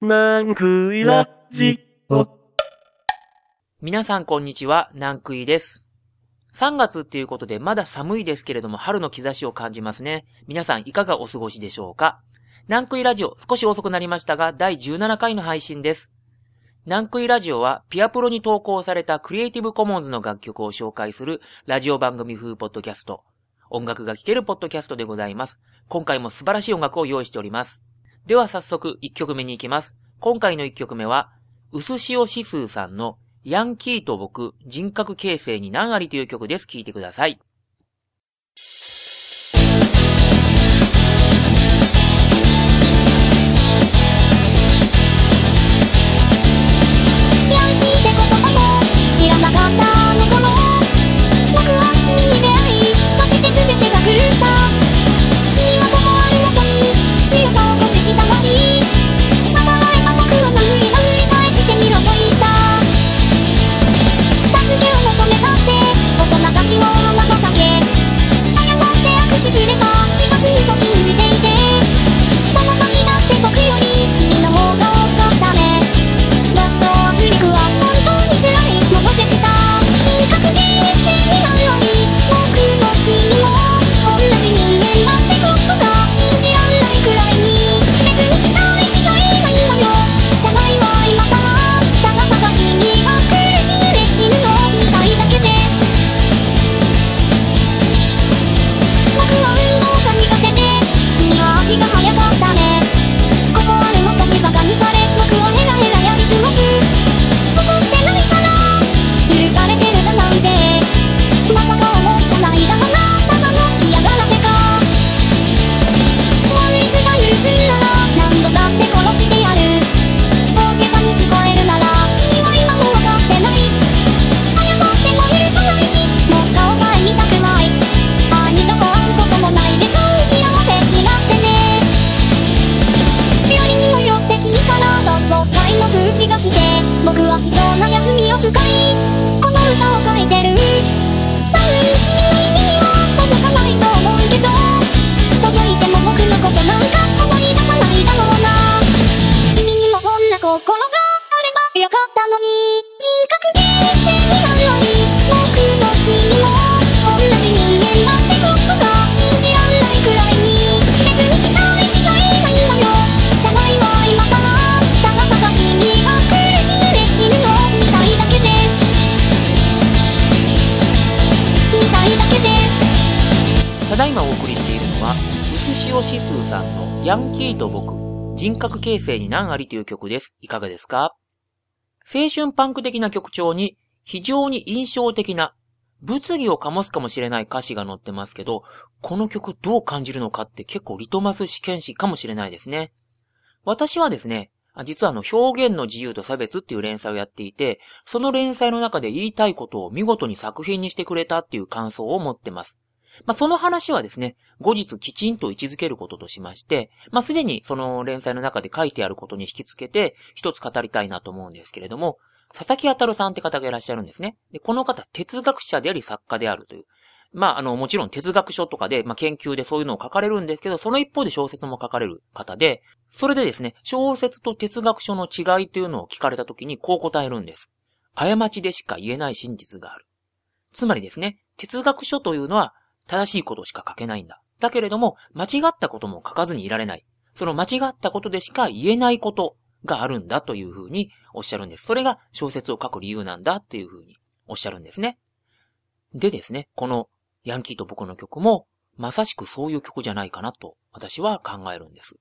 なんくいラジオ。皆さんこんにちは、南クイです。3月っていうことでまだ寒いですけれども春の兆しを感じますね。皆さんいかがお過ごしでしょうか？南クイラジオ少し遅くなりましたが第17回の配信です。南クイラジオはピアプロに投稿されたクリエイティブコモンズの楽曲を紹介するラジオ番組風ポッドキャスト。音楽が聴けるポッドキャストでございます。今回も素晴らしい音楽を用意しております。では早速1曲目に行きます。今回の1曲目は、うすしおしすーさんのヤンキーと僕、人格形成に何ありという曲です。聴いてください。ヤンキーと僕、人格形成に何ありという曲です。いかがですか？青春パンク的な曲調に非常に印象的な物議を醸すかもしれない歌詞が載ってますけど、この曲どう感じるのかって結構リトマス試験紙かもしれないですね。私はですね、実はあの表現の自由と差別っていう連載をやっていて、その連載の中で言いたいことを見事に作品にしてくれたっていう感想を持ってます。まあ、その話はですね、後日きちんと位置づけることとしまして、まあ、すでにその連載の中で書いてあることに引き付けて、一つ語りたいなと思うんですけれども、佐々木あたるさんって方がいらっしゃるんですね。で、この方、哲学者であり作家であるという。まあ、あの、もちろん哲学書とかで、まあ、研究でそういうのを書かれるんですけど、その一方で小説も書かれる方で、それでですね、小説と哲学書の違いというのを聞かれた時にこう答えるんです。過ちでしか言えない真実がある。つまりですね、哲学書というのは正しいことしか書けないんだ。だけれども、間違ったことも書かずにいられない。その間違ったことでしか言えないことがあるんだというふうにおっしゃるんです。それが小説を書く理由なんだっていうふうにおっしゃるんですね。でですね、このヤンキーと僕の曲も、まさしくそういう曲じゃないかなと私は考えるんです。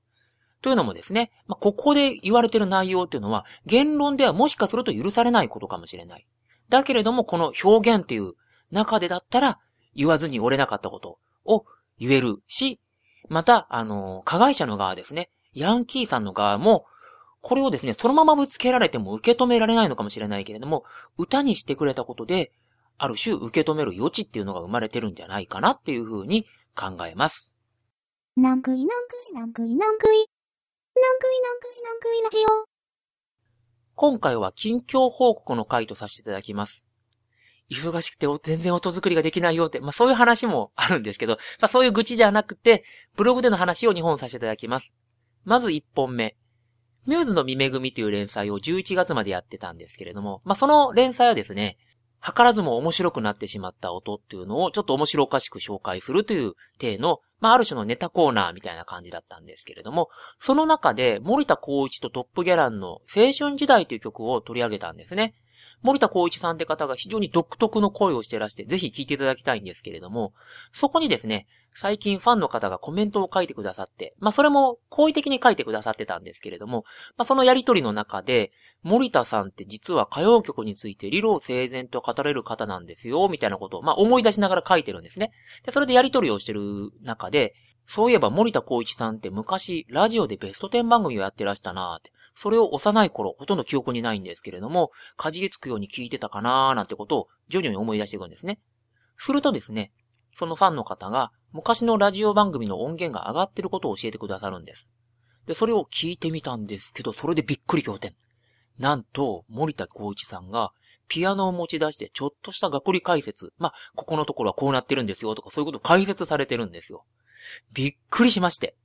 というのもですね、まあ、ここで言われてる内容っていうのは、言論ではもしかすると許されないことかもしれない。だけれども、この表現っていう中でだったら、言わずに折れなかったことを言えるし、また、あの、加害者の側ですね、ヤンキーさんの側も、これをですね、そのままぶつけられても受け止められないのかもしれないけれども、歌にしてくれたことで、ある種受け止める余地っていうのが生まれてるんじゃないかなっていうふうに考えます。なんくいなんくいなんくいなんくいなんくいなんくいなんくいラジオ今回は近況報告の回とさせていただきます。忙しくて全然音作りができないよって、まあそういう話もあるんですけど、まあそういう愚痴じゃなくて、ブログでの話を2本させていただきます。まず1本目。ミューズの見恵みという連載を11月までやってたんですけれども、まあ、その連載はですね、図らずも面白くなってしまった音っていうのをちょっと面白おかしく紹介するという体の、まあ、ある種のネタコーナーみたいな感じだったんですけれども、その中で森田光一とトップギャランの青春時代という曲を取り上げたんですね。森田光一さんって方が非常に独特の声をしてらして、ぜひ聴いていただきたいんですけれども、そこにですね、最近ファンの方がコメントを書いてくださって、まあそれも好意的に書いてくださってたんですけれども、まあそのやりとりの中で、森田さんって実は歌謡曲について理路整然と語れる方なんですよ、みたいなことを、まあ思い出しながら書いてるんですね。で、それでやりとりをしてる中で、そういえば森田光一さんって昔ラジオでベスト10番組をやってらしたなーって。それを幼い頃、ほとんど記憶にないんですけれども、かじりつくように聞いてたかなーなんてことを徐々に思い出していくんですね。するとですね、そのファンの方が昔のラジオ番組の音源が上がってることを教えてくださるんです。で、それを聞いてみたんですけど、それでびっくり仰天。なんと、森田光一さんが、ピアノを持ち出してちょっとした学理解説。まあ、ここのところはこうなってるんですよとかそういうことを解説されてるんですよ。びっくりしまして。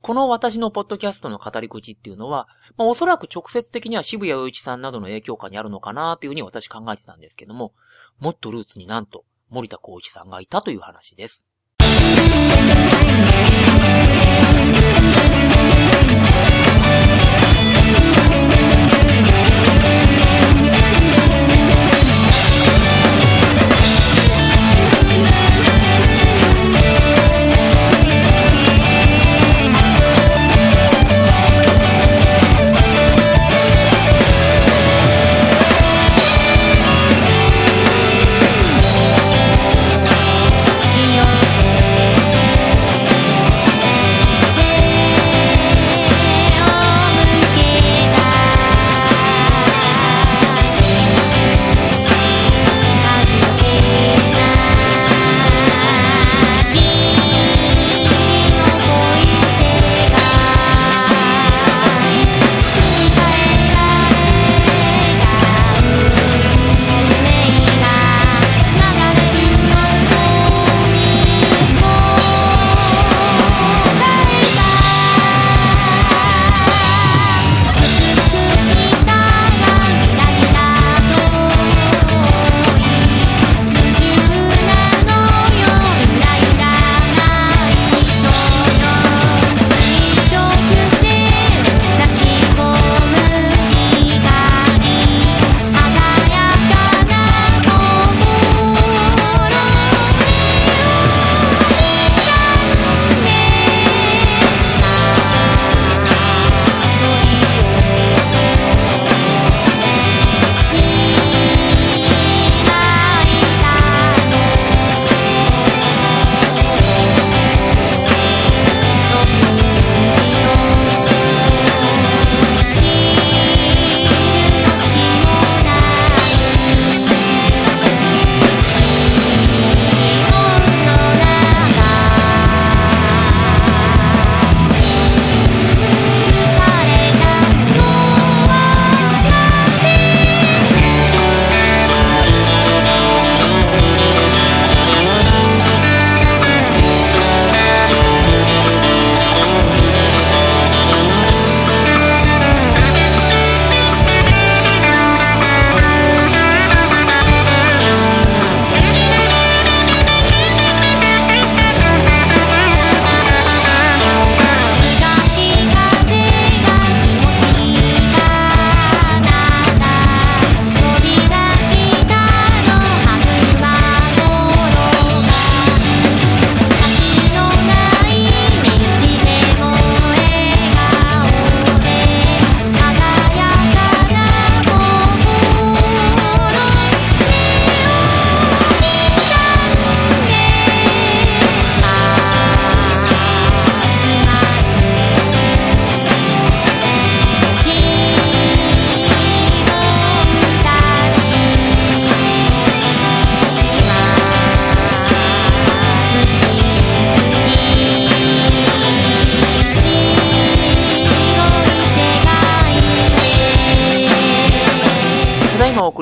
この私のポッドキャストの語り口っていうのは、まあ、おそらく直接的には渋谷陽一さんなどの影響下にあるのかなというふうに私考えてたんですけども、もっとルーツになんと森田光一さんがいたという話です。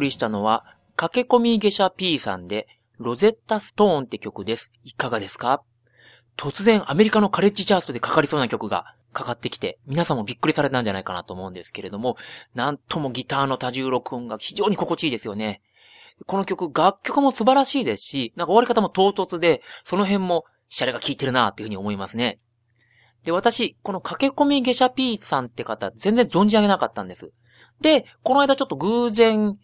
りしたのは、駆け込み下車 P さんで、ロゼッタストーンって曲です。いかがですか？突然アメリカのカレッジチャートでかかりそうな曲がかかってきて、皆さんもびっくりされたんじゃないかなと思うんですけれども、なんともギターの多重録音が非常に心地いいですよね。この曲、楽曲も素晴らしいですし、なんか終わり方も唐突で、その辺もシャレが効いてるなっていうふうに思いますね。で、私、この駆け込み下車 P さんって方、全然存じ上げなかったんです。で、この間ちょっと偶然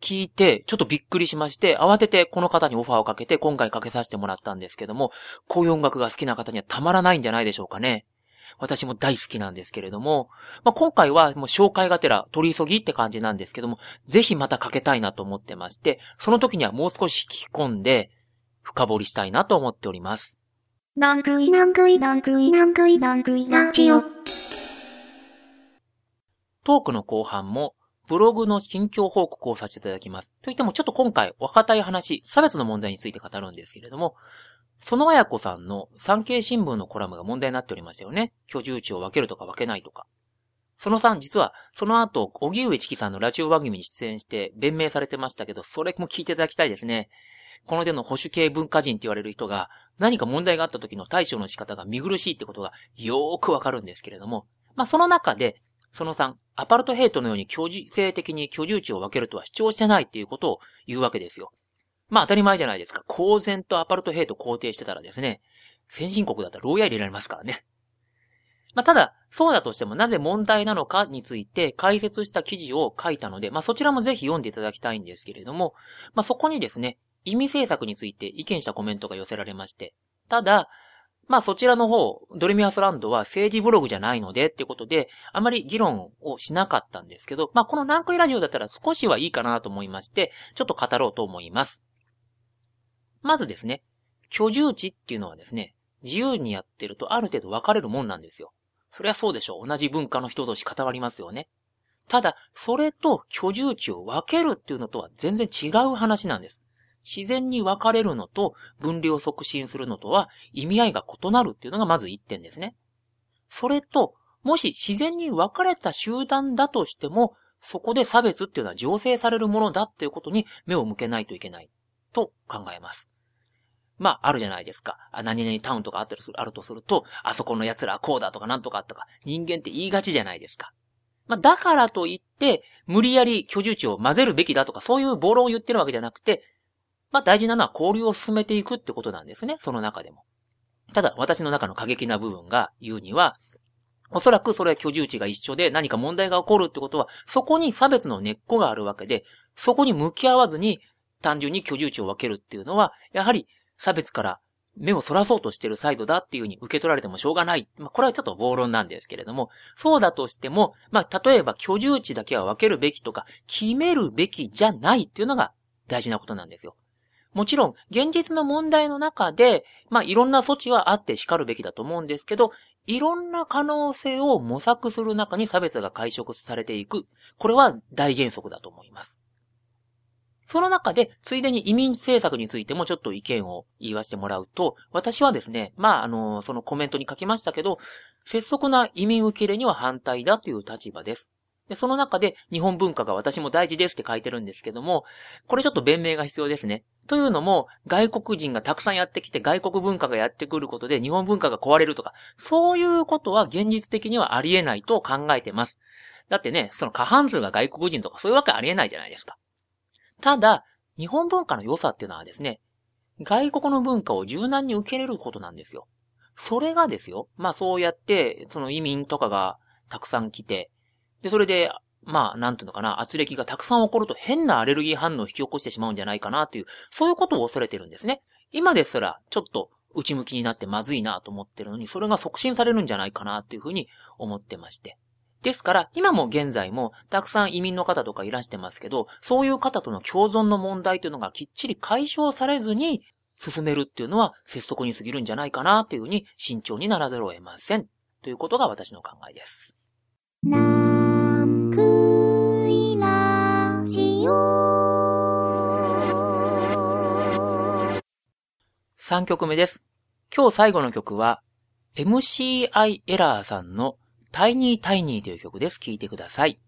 聞いて、ちょっとびっくりしまして、慌ててこの方にオファーをかけて、今回かけさせてもらったんですけども、こういう音楽が好きな方にはたまらないんじゃないでしょうかね。私も大好きなんですけれども、まあ、今回はもう紹介がてら取り急ぎって感じなんですけども、ぜひまたかけたいなと思ってまして、その時にはもう少し聞き込んで、深掘りしたいなと思っております。トークの後半も、ブログの近況報告をさせていただきます。といっても、ちょっと今回、若たい話、差別の問題について語るんですけれども、そのあやこさんの産経新聞のコラムが問題になっておりましたよね。居住地を分けるとか分けないとか。その3、実は、その後、荻上チキさんのラジオ番組に出演して弁明されてましたけど、それも聞いていただきたいですね。この手の保守系文化人って言われる人が、何か問題があった時の対処の仕方が見苦しいってことがよーくわかるんですけれども、まあ、その中で、その3、アパルトヘイトのように居住性的に居住地を分けるとは主張してないっていうことを言うわけですよ。まあ当たり前じゃないですか。公然とアパルトヘイト肯定してたらですね、先進国だったら牢屋入れられますからね。まあただ、そうだとしてもなぜ問題なのかについて解説した記事を書いたので、まあそちらもぜひ読んでいただきたいんですけれども、まあそこにですね、意味政策について意見したコメントが寄せられまして、ただ、まあそちらの方、ドレミアスランドは政治ブログじゃないのでってことで、あまり議論をしなかったんですけど、まあこの南海ラジオだったら少しはいいかなと思いまして、ちょっと語ろうと思います。まずですね、居住地っていうのはですね、自由にやってるとある程度分かれるもんなんですよ。そりゃそうでしょう。同じ文化の人同士固まりますよね。ただ、それと居住地を分けるっていうのとは全然違う話なんです。自然に分かれるのと分離を促進するのとは意味合いが異なるっていうのがまず一点ですね。それと、もし自然に分かれた集団だとしても、そこで差別っていうのは醸成されるものだっていうことに目を向けないといけないと考えます。まあ、あるじゃないですか。何々タウンとかあったりする、あるとすると、あそこの奴らはこうだとかなんとかとか、人間って言いがちじゃないですか。まあ、だからといって、無理やり居住地を混ぜるべきだとか、そういう暴論を言ってるわけじゃなくて、まあ、大事なのは交流を進めていくってことなんですね。その中でも。ただ、私の中の過激な部分が言うには、おそらくそれは居住地が一緒で何か問題が起こるってことは、そこに差別の根っこがあるわけで、そこに向き合わずに単純に居住地を分けるっていうのは、やはり差別から目をそらそうとしてるサイドだっていうふうに受け取られてもしょうがない。まあ、これはちょっと暴論なんですけれども、そうだとしても、まあ、例えば居住地だけは分けるべきとか、決めるべきじゃないっていうのが大事なことなんですよ。もちろん、現実の問題の中で、まあ、いろんな措置はあって叱るべきだと思うんですけど、いろんな可能性を模索する中に差別が解消されていく。これは大原則だと思います。その中で、ついでに移民政策についてもちょっと意見を言わせてもらうと、私はですね、まあ、あの、そのコメントに書きましたけど、拙速な移民受け入れには反対だという立場です。で、その中で日本文化が私も大事ですって書いてるんですけども、これちょっと弁明が必要ですね。というのも、外国人がたくさんやってきて外国文化がやってくることで日本文化が壊れるとか、そういうことは現実的にはありえないと考えてます。だってね、その過半数が外国人とかそういうわけありえないじゃないですか。ただ、日本文化の良さっていうのはですね、外国の文化を柔軟に受け入れることなんですよ。それがですよ、まあそうやって、その移民とかがたくさん来て、で、それで、まあ、なんていうのかな、圧力がたくさん起こると変なアレルギー反応を引き起こしてしまうんじゃないかなっていう、そういうことを恐れてるんですね。今ですら、ちょっと内向きになってまずいなと思ってるのに、それが促進されるんじゃないかなっていうふうに思ってまして。ですから、今も現在も、たくさん移民の方とかいらしてますけど、そういう方との共存の問題というのがきっちり解消されずに、進めるっていうのは、拙速に過ぎるんじゃないかなというふうに、慎重にならざるを得ません。ということが私の考えです。なんくいラジオ3曲目です。今日最後の曲は、MCI エラーさんのタイニータイニーという曲です。聴いてください。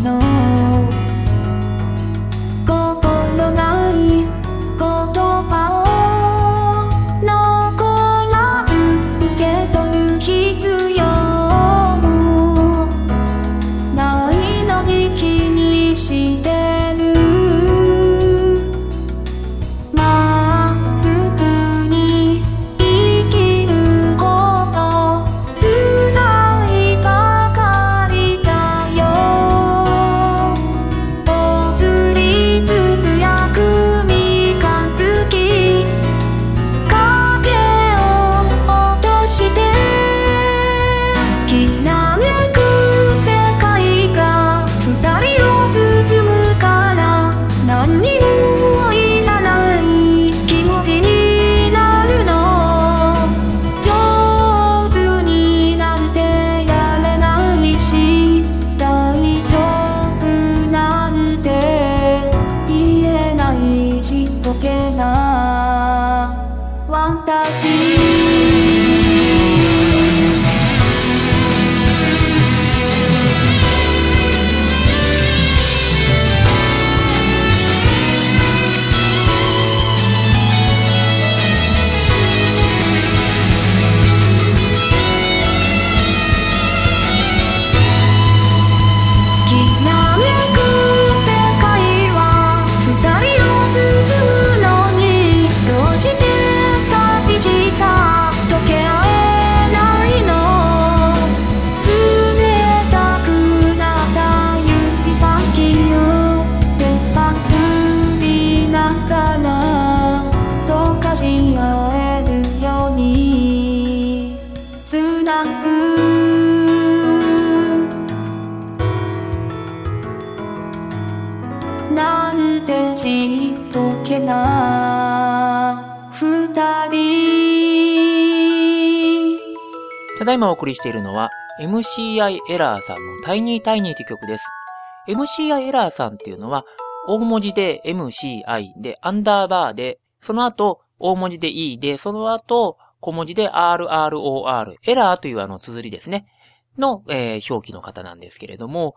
no なんてちっとけな二人ただいまお送りしているのは MCI エラーさんのタイニータイニーという曲です。MCI エラーさんっていうのは大文字で MCI でアンダーバーで、その後大文字で E で、その後小文字で RROR、エラーというあの綴りですね。の、えー表記の方なんですけれども、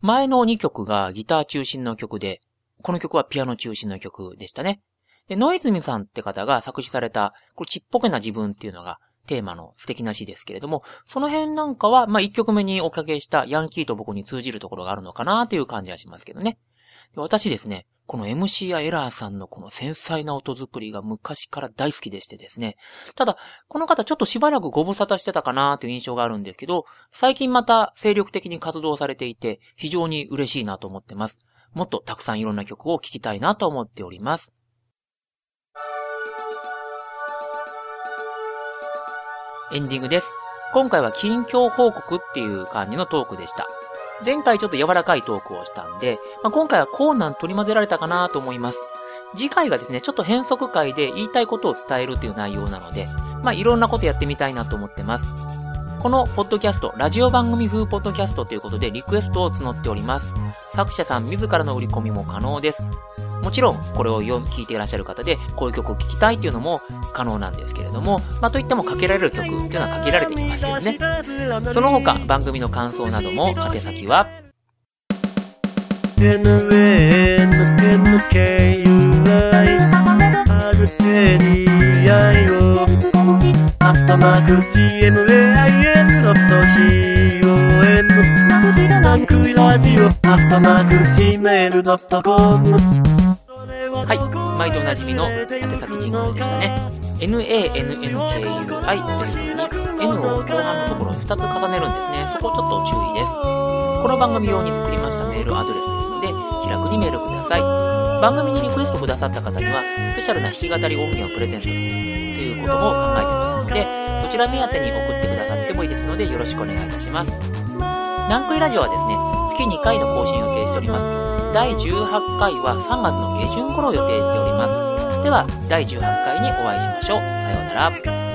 前の2曲がギター中心の曲で、この曲はピアノ中心の曲でしたね。で、ノイズミさんって方が作詞された、これちっぽけな自分っていうのがテーマの素敵な詩ですけれども、その辺なんかは、まあ、1曲目におかけしたヤンキーと僕に通じるところがあるのかなという感じはしますけどね。私ですね、この MC やエラーさんのこの繊細な音作りが昔から大好きでしてですね。ただ、この方ちょっとしばらくご無沙汰してたかなという印象があるんですけど、最近また精力的に活動されていて、非常に嬉しいなと思ってます。もっとたくさんいろんな曲を聴きたいなと思っております。エンディングです。今回は近況報告っていう感じのトークでした。前回ちょっと柔らかいトークをしたんで、まあ、今回はコーナー取り混ぜられたかなと思います。次回がですね、ちょっと変則回で言いたいことを伝えるという内容なので、まあ、いろんなことやってみたいなと思ってます。このポッドキャスト、ラジオ番組風ポッドキャストということでリクエストを募っております。作者さん自らの売り込みも可能です。もちろん、これを読聞いていらっしゃる方で、こういう曲を聴きたいっていうのも可能なんですけれども、まあ、といってもかけられる曲っていうのはかけられていますけどね。その他、番組の感想なども、宛先は、NNNKUI アルテニアイをアットマーク GMAIN.COM ナンクイラジオアットマーク Gmail.com はい、毎度おなじみの宛先ジングルでしたね。NANNKUI という風に、N を後半のところに2つ重ねるんですね。そこちょっと注意です。この番組用に作りましたメールアドレスですので、気楽にメールください。番組にリクエストくださった方には、スペシャルな弾き語り音源をプレゼントするということも考えてますので、そちら目当てに送ってくださってもいいですので、よろしくお願いいたします。ナンクイラジオはですね、月2回の更新を予定しております。第18回は3月の下旬頃を予定しております。では、第18回にお会いしましょう。さようなら。